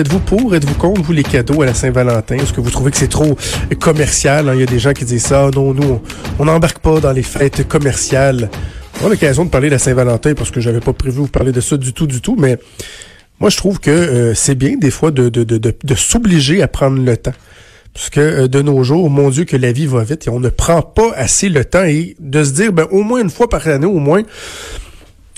Êtes-vous pour, êtes-vous contre, vous, les cadeaux à la Saint-Valentin? Est-ce que vous trouvez que c'est trop commercial? hein? Il y a des gens qui disent ça. Non, nous, on n'embarque pas dans les fêtes commerciales. On a l'occasion de parler de la Saint-Valentin parce que j'avais pas prévu vous parler de ça du tout, du tout, mais moi, je trouve que euh, c'est bien, des fois, de, s'obliger à prendre le temps. Parce que euh, de nos jours, mon Dieu, que la vie va vite et on ne prend pas assez le temps et de se dire, ben, au moins une fois par année, au moins,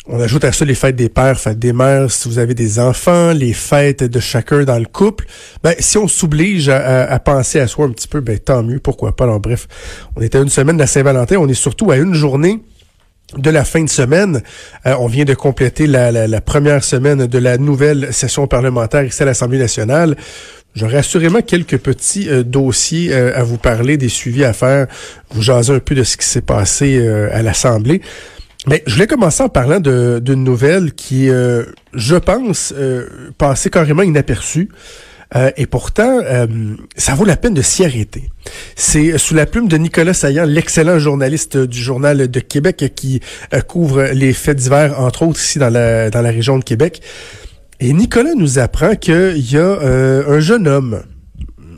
on ajoute à ça les fêtes des pères, fêtes des mères, si vous avez des enfants, les fêtes de chacun dans le couple. Ben, si on s'oblige à, à, penser à soi un petit peu, ben tant mieux, pourquoi pas? Alors bref, on était à une semaine de la Saint-Valentin, on est surtout à une journée de la fin de semaine. Euh, on vient de compléter la, première semaine de la nouvelle session parlementaire ici à l'Assemblée nationale. J'aurai assurément quelques petits euh, dossiers euh, à vous parler, des suivis à faire, vous jaser un peu de ce qui s'est passé à l'Assemblée. Je voulais commencer en parlant d'une nouvelle qui, euh, je pense, euh, passait carrément inaperçue. Euh, et pourtant, euh, ça vaut la peine de s'y arrêter. C'est sous la plume de Nicolas Saillant, l'excellent journaliste du Journal de Québec qui euh, couvre les faits divers, entre autres ici dans la, dans la région de Québec. Et Nicolas nous apprend qu'il y a un jeune homme,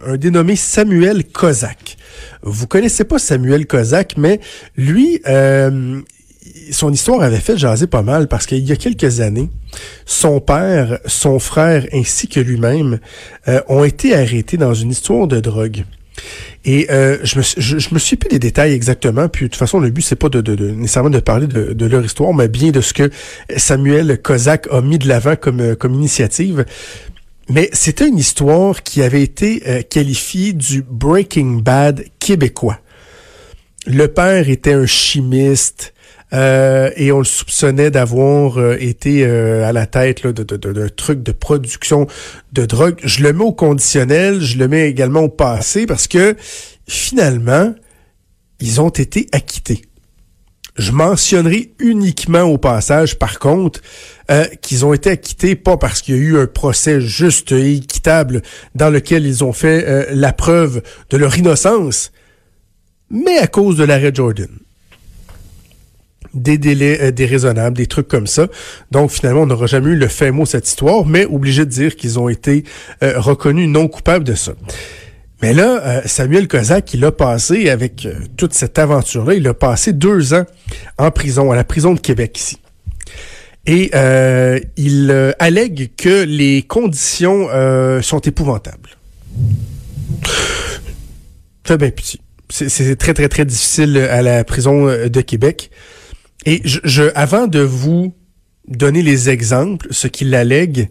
un dénommé Samuel Kozak. Vous connaissez pas Samuel Kozak, mais lui, euh, son histoire avait fait jaser pas mal parce qu'il y a quelques années, son père, son frère ainsi que lui-même euh, ont été arrêtés dans une histoire de drogue. Et euh, je, me, je, je, me suis plus des détails exactement, puis de toute façon, le but, c'est pas de, de, nécessairement de parler de, leur histoire, mais bien de ce que Samuel Kozak a mis de l'avant comme, comme initiative. Mais c'était une histoire qui avait été euh, qualifiée du Breaking Bad québécois. Le père était un chimiste, euh, et on le soupçonnait d'avoir euh, été euh, à la tête là, de, de, de, trucs de production de drogue. Je le mets au conditionnel, je le mets également au passé parce que finalement, ils ont été acquittés. Je mentionnerai uniquement au passage, par contre, euh, qu'ils ont été acquittés pas parce qu'il y a eu un procès juste et équitable dans lequel ils ont fait euh, la preuve de leur innocence, mais à cause de l'arrêt Jordan des délais euh, déraisonnables, des trucs comme ça. Donc finalement, on n'aura jamais eu le fin mot de cette histoire, mais obligé de dire qu'ils ont été euh, reconnus non coupables de ça. Mais là, euh, Samuel Kozak, il a passé, avec toute cette aventure-là, il a passé deux ans en prison, à la prison de Québec ici. Et il allègue que les conditions sont épouvantables. Fait bien petit. C'est très, très, très difficile à la prison de Québec. Et je, je, avant de vous donner les exemples, ce qu'il allègue,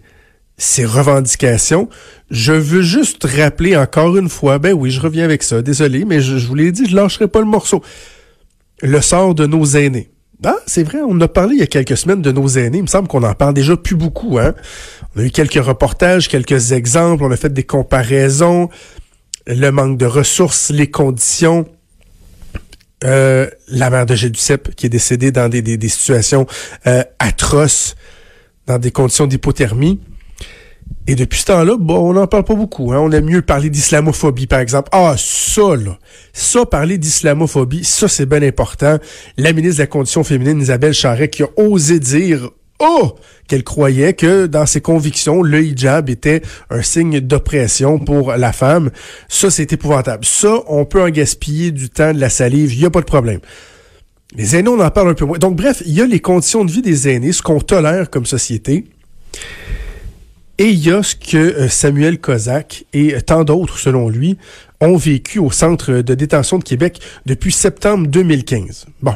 ses revendications, je veux juste rappeler encore une fois, ben oui, je reviens avec ça, désolé, mais je, vous l'ai dit, je lâcherai pas le morceau. Le sort de nos aînés. Ah, c'est vrai, on a parlé il y a quelques semaines de nos aînés. Il me semble qu'on en parle déjà plus beaucoup. Hein? On a eu quelques reportages, quelques exemples, on a fait des comparaisons, le manque de ressources, les conditions. Euh, la mère de Géducep qui est décédée dans des situations euh, atroces, dans des conditions d'hypothermie. Et depuis ce temps-là, bon, on n'en parle pas beaucoup. Hein? On aime mieux parler d'islamophobie, par exemple. Ah, ça, là. Ça, parler d'islamophobie, ça, c'est bien important. La ministre de la Condition féminine, Isabelle Charret, qui a osé dire Oh! Qu'elle croyait que dans ses convictions, le hijab était un signe d'oppression pour la femme. Ça, c'est épouvantable. Ça, on peut en gaspiller du temps, de la salive, il n'y a pas de problème. Les aînés, on en parle un peu moins. Donc, bref, il y a les conditions de vie des aînés, ce qu'on tolère comme société. Et il y a ce que Samuel Kozak et tant d'autres, selon lui, ont vécu au centre de détention de Québec depuis septembre 2015. Bon.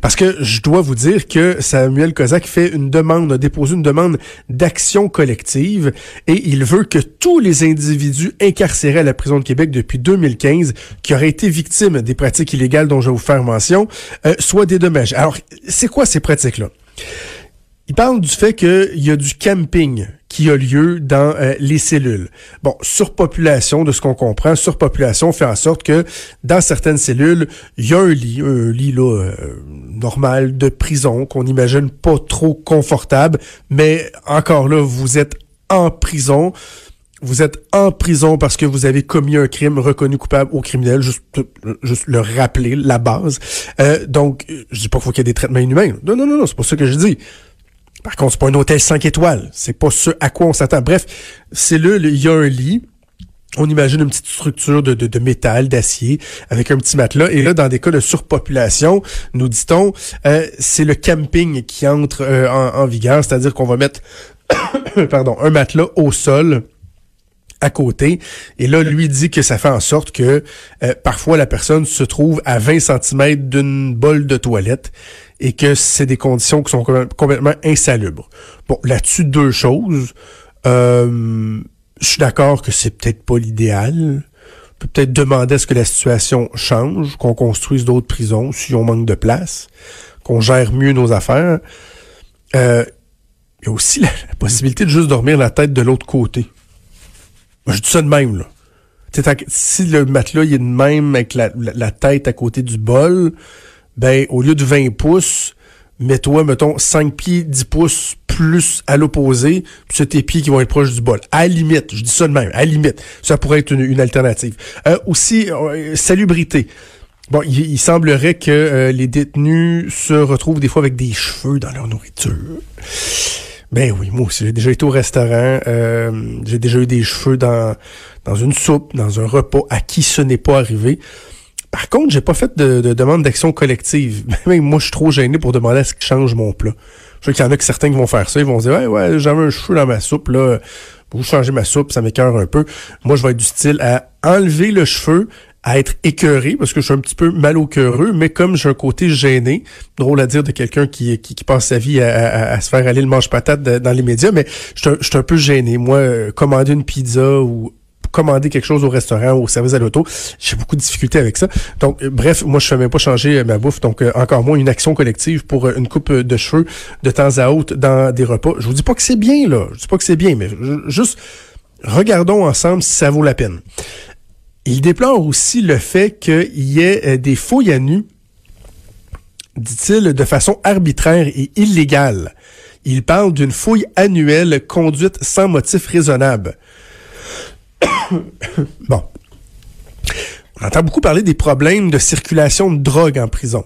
Parce que je dois vous dire que Samuel Kozak fait une demande, a déposé une demande d'action collective et il veut que tous les individus incarcérés à la prison de Québec depuis 2015 qui auraient été victimes des pratiques illégales dont je vais vous faire mention euh, soient dédommagés. Alors, c'est quoi ces pratiques-là? Il parle du fait qu'il y a du camping qui a lieu dans euh, les cellules. Bon, surpopulation, de ce qu'on comprend, surpopulation fait en sorte que dans certaines cellules, il y a un lit, un lit là, euh, normal de prison qu'on imagine pas trop confortable, mais encore là, vous êtes en prison. Vous êtes en prison parce que vous avez commis un crime reconnu coupable au criminel, juste, juste le rappeler, la base. Euh, donc, je dis pas qu'il faut qu'il y ait des traitements inhumains. Non, non, non, non c'est pas ça que je dis. Par contre, c'est pas un hôtel 5 étoiles. C'est pas ce à quoi on s'attend. Bref, c'est là, il y a un lit. On imagine une petite structure de, de, métal, d'acier, avec un petit matelas. Et là, dans des cas de surpopulation, nous dit-on, euh, c'est le camping qui entre euh, en, vigueur, c'est-à-dire qu'on va mettre pardon, un matelas au sol à côté. Et là, lui dit que ça fait en sorte que euh, parfois la personne se trouve à 20 cm d'une bolle de toilette et que c'est des conditions qui sont complètement insalubres. Bon, là-dessus, deux choses. Euh, je suis d'accord que c'est peut-être pas l'idéal. On peut peut-être demander à ce que la situation change, qu'on construise d'autres prisons si on manque de place, qu'on gère mieux nos affaires. Euh, il y a aussi la, possibilité de juste dormir la tête de l'autre côté. Moi, je dis ça de même, là. si le matelas est de même avec la tête à côté du bol, ben, au lieu de 20 pouces, mets-toi, mettons, 5 pieds, 10 pouces plus à l'opposé, c'est tes pieds qui vont être proches du bol. À limite, je dis ça de même, à limite, ça pourrait être une, alternative. Euh, aussi, euh, salubrité. Bon, il, semblerait que euh, les détenus se retrouvent des fois avec des cheveux dans leur nourriture. Ben oui, moi aussi, j'ai déjà été au restaurant, j'ai déjà eu des cheveux dans, dans une soupe, dans un repas, à qui ce n'est pas arrivé. Par contre, j'ai pas fait de, demande d'action collective. moi, je suis trop gêné pour demander à ce qu'ils changent mon plat. Je sais qu'il y en a que certains qui vont faire ça. Ils vont dire, ouais, ouais, j'avais un cheveu dans ma soupe, là. Vous changez ma soupe, ça m'écœure un peu. Moi, je vais être du style à enlever le cheveu, à être écœuré parce que je suis un petit peu mal au cœureux, mais comme j'ai un côté gêné, drôle à dire de quelqu'un qui, qui, passe sa vie à, se faire aller le manche-patate dans les médias, mais je suis un peu gêné. Moi, euh, commander une pizza ou commander quelque chose au restaurant au service à l'auto. J'ai beaucoup de difficultés avec ça. Donc, euh, bref, moi, je ne fais même pas changer euh, ma bouffe. Donc, euh, encore moins une action collective pour une coupe de cheveux de temps à autre dans des repas. Je vous dis pas que c'est bien, là. Je dis pas que c'est bien, mais juste regardons ensemble si ça vaut la peine. Il déplore aussi le fait qu'il y ait des fouilles à nu, dit-il, de façon arbitraire et illégale. Il parle d'une fouille annuelle conduite sans motif raisonnable. bon. On entend beaucoup parler des problèmes de circulation de drogue en prison.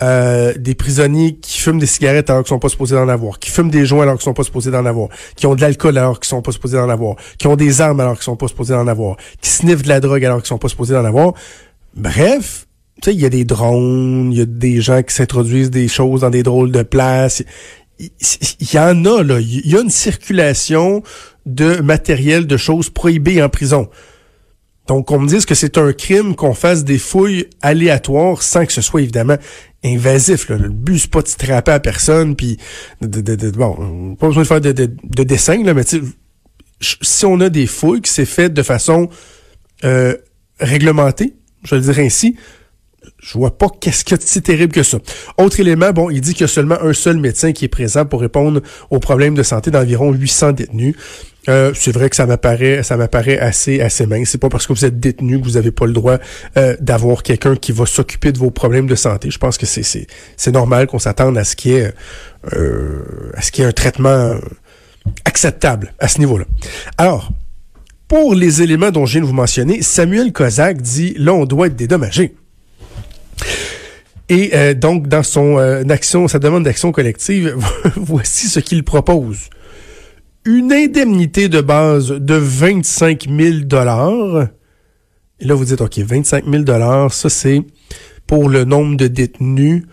Euh, des prisonniers qui fument des cigarettes alors qu'ils sont pas supposés d'en avoir, qui fument des joints alors qu'ils sont pas supposés d'en avoir, qui ont de l'alcool alors qu'ils sont pas supposés d'en avoir, qui ont des armes alors qu'ils sont pas supposés d'en avoir, qui sniffent de la drogue alors qu'ils sont pas supposés d'en avoir. Bref, tu sais, il y a des drones, il y a des gens qui s'introduisent des choses dans des drôles de places. Il y, en a, là. Il y a une circulation de matériel, de choses prohibées en prison. Donc, on me dise que c'est un crime qu'on fasse des fouilles aléatoires sans que ce soit évidemment invasif. Le but, c'est pas de trapper à personne, puis de, bon, pas besoin de faire de, de, dessin, mais si on a des fouilles qui s'est fait de façon euh, réglementée, je vais le dire ainsi, je vois pas qu'est-ce qu'il y si terrible que ça. Autre élément, bon, il dit qu'il y a seulement un seul médecin qui est présent pour répondre aux problèmes de santé d'environ 800 détenus. Euh, c'est vrai que ça m'apparaît, ça m'apparaît assez, assez mince. C'est pas parce que vous êtes détenu que vous avez pas le droit euh, d'avoir quelqu'un qui va s'occuper de vos problèmes de santé. Je pense que c'est, c'est, c'est normal qu'on s'attende à ce qu'il y ait, euh, à ce qu'il y un traitement acceptable à ce niveau-là. Alors, pour les éléments dont je viens de vous mentionner, Samuel Kozak dit là, on doit être dédommagé. Et euh, donc, dans son action, sa demande d'action collective, voici ce qu'il propose une indemnité de base de 25 000 dollars. Et là, vous dites, OK, 25 000 dollars, ça c'est pour le nombre de détenus.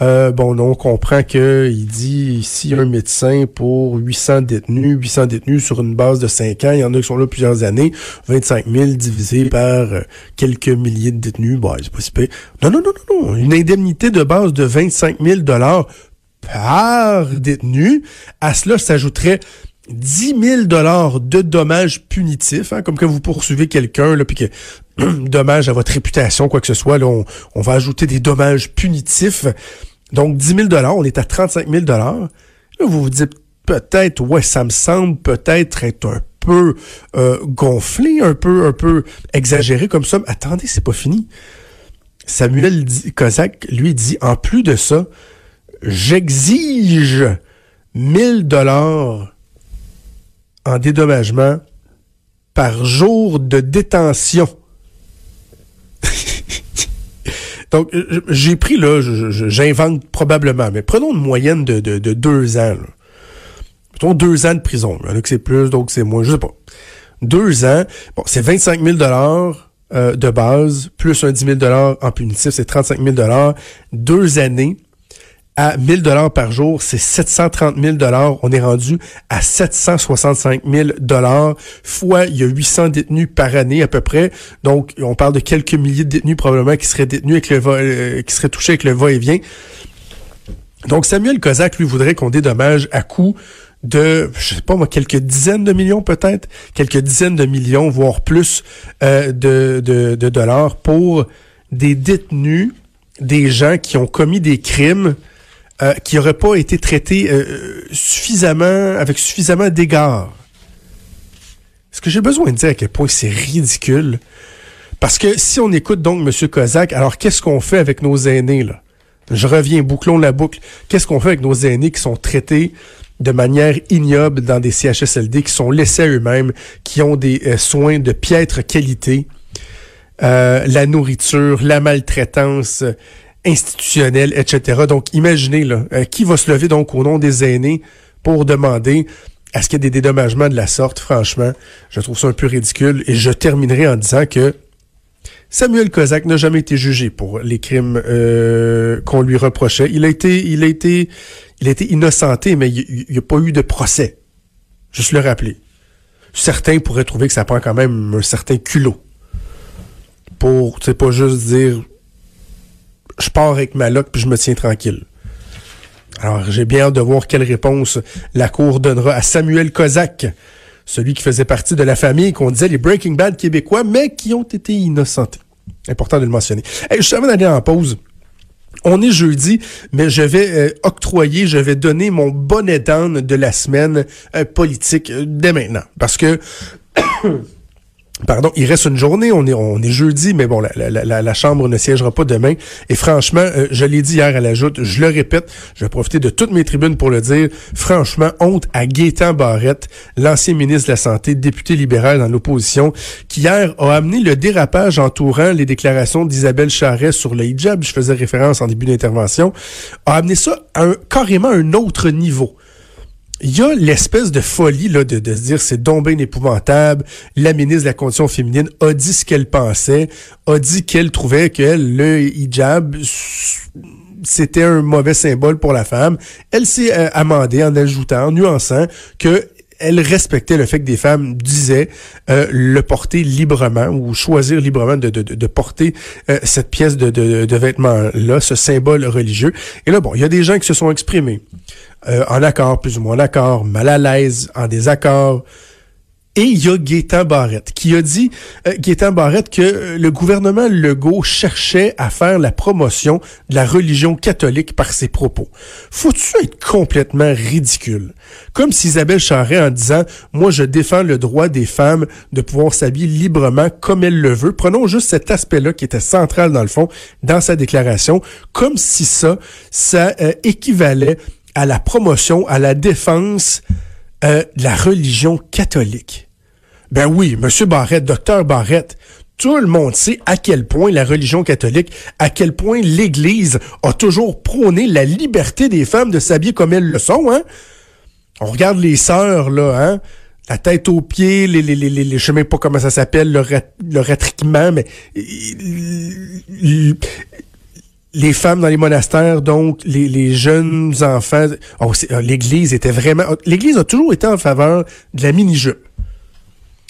Euh, bon, on comprend qu'il dit ici un médecin pour 800 détenus, 800 détenus sur une base de 5 ans. Il y en a qui sont là plusieurs années. 25 000 divisé par euh, quelques milliers de détenus. Bon, c'est pas si Non, non, non, non, non. Une indemnité de base de 25 000 dollars par détenu. À cela s'ajouterait 10 000 dollars de dommages punitifs, hein, comme que vous poursuivez quelqu'un, puis que dommage à votre réputation, quoi que ce soit, là, on, va ajouter des dommages punitifs. Donc 10 000 dollars, on est à 35 000 dollars. Là, vous vous dites peut-être, ouais, ça me semble peut-être être un peu euh, gonflé, un peu, un peu exagéré comme ça. Attendez, c'est pas fini. Samuel Kozak, lui, dit, en plus de ça, j'exige 1000 dollars en dédommagement par jour de détention. Donc, j'ai pris là, j'invente probablement, mais prenons une moyenne de, de, deux ans. mettons deux ans de prison. A que c'est plus, d'autres c'est moins, je sais pas. Deux ans, bon, c'est 25 000 dollars euh, de base, plus un 10 000 dollars en punitif, c'est 35 000 dollars. Deux années à 1000 dollars par jour, c'est 730 000 dollars. On est rendu à 765 000 dollars. Fois, il y a 800 détenus par année à peu près. Donc, on parle de quelques milliers de détenus probablement qui seraient détenus avec le va, euh, qui seraient touchés avec le va-et-vient. Donc, Samuel Kozak, lui, voudrait qu'on dédommage à coût de, je sais pas moi, quelques dizaines de millions peut-être, quelques dizaines de millions, voire plus euh, de, de, de dollars pour des détenus, des gens qui ont commis des crimes euh, qui n'aurait pas été traité euh, suffisamment, avec suffisamment d'égards. Est-ce que j'ai besoin de dire à quel point c'est ridicule? Parce que si on écoute donc M. Kozak, alors qu'est-ce qu'on fait avec nos aînés, là? Je reviens, bouclons la boucle. Qu'est-ce qu'on fait avec nos aînés qui sont traités de manière ignoble dans des CHSLD, qui sont laissés à eux-mêmes, qui ont des euh, soins de piètre qualité, la nourriture, la maltraitance, institutionnel, etc. Donc, imaginez, là, euh, qui va se lever donc au nom des aînés pour demander à ce qu'il y ait des dédommagements de la sorte, franchement, je trouve ça un peu ridicule. Et je terminerai en disant que Samuel Kozak n'a jamais été jugé pour les crimes euh, qu'on lui reprochait. Il a été, il a été, il a été innocenté, mais il n'y a pas eu de procès. Juste le rappeler. Certains pourraient trouver que ça prend quand même un certain culot pour, c'est pas juste dire je pars avec ma loque puis je me tiens tranquille. Alors, j'ai bien hâte de voir quelle réponse la Cour donnera à Samuel Kozak, celui qui faisait partie de la famille qu'on disait les Breaking Bad québécois, mais qui ont été innocentés. Important de le mentionner. Hey, juste avant d'aller en pause, on est jeudi, mais je vais euh, octroyer, je vais donner mon bonnet d'âne de la semaine euh, politique euh, dès maintenant. Parce que Pardon, il reste une journée, on est, on est jeudi, mais bon, la, la, Chambre ne siégera pas demain. Et franchement, euh, je l'ai dit hier à la joute, je le répète, je vais profiter de toutes mes tribunes pour le dire. Franchement, honte à Gaétan Barrette, l'ancien ministre de la Santé, député libéral dans l'opposition, qui hier a amené le dérapage entourant les déclarations d'Isabelle Charret sur le hijab, je faisais référence en début d'intervention, a amené ça à un, carrément un autre niveau il y a l'espèce de folie là, de, de se dire c'est bien épouvantable. La ministre de la Condition féminine a dit ce qu'elle pensait, a dit qu'elle trouvait que le hijab c'était un mauvais symbole pour la femme. Elle s'est euh, amendée en ajoutant, en nuançant que elle respectait le fait que des femmes disaient euh, le porter librement ou choisir librement de, de, de porter euh, cette pièce de, de, de vêtement-là, ce symbole religieux. Et là, bon, il y a des gens qui se sont exprimés euh, en accord, plus ou moins en accord, mal à l'aise, en désaccord, et il y a Gaétan Barrette qui a dit, euh, Gaétan Barrette, que euh, le gouvernement Legault cherchait à faire la promotion de la religion catholique par ses propos. Faut-tu être complètement ridicule? Comme si Isabelle Charret en disant, moi je défends le droit des femmes de pouvoir s'habiller librement comme elles le veulent. Prenons juste cet aspect-là qui était central dans le fond dans sa déclaration, comme si ça, ça euh, équivalait à la promotion, à la défense euh, la religion catholique. Ben oui, Monsieur Barrette, docteur Barrette, tout le monde sait à quel point la religion catholique, à quel point l'Église a toujours prôné la liberté des femmes de s'habiller comme elles le sont. Hein? On regarde les sœurs, là, hein? la tête aux pieds, les, les, les, les, pas comment ça s'appelle, le, le ratriquement, mais les femmes dans les monastères, donc les, jeunes enfants. Oh, euh, L'Église était vraiment. L'Église a toujours été en faveur de la mini-jupe.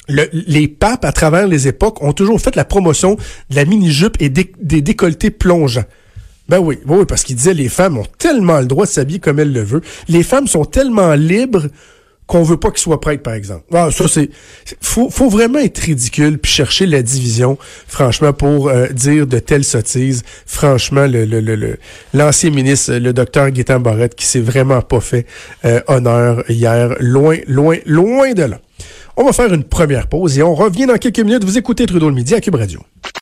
les papes, à travers les époques, ont toujours fait la promotion de la mini-jupe et des, décolletés plongeants. Ben oui, oui, parce qu'ils disaient les femmes ont tellement le droit de s'habiller comme elles le veulent. Les femmes sont tellement libres qu'on veut pas qu'il soit prêtre, par exemple. Ah, ça, c'est, faut, faut vraiment être ridicule puis chercher la division, franchement, pour euh, dire de telles sottises. Franchement, le, le, le, l'ancien ministre, le docteur Guétan Barrette, qui s'est vraiment pas fait euh, honneur hier, loin, loin, loin de là. On va faire une première pause et on revient dans quelques minutes. Vous écoutez Trudeau le midi à Cube Radio.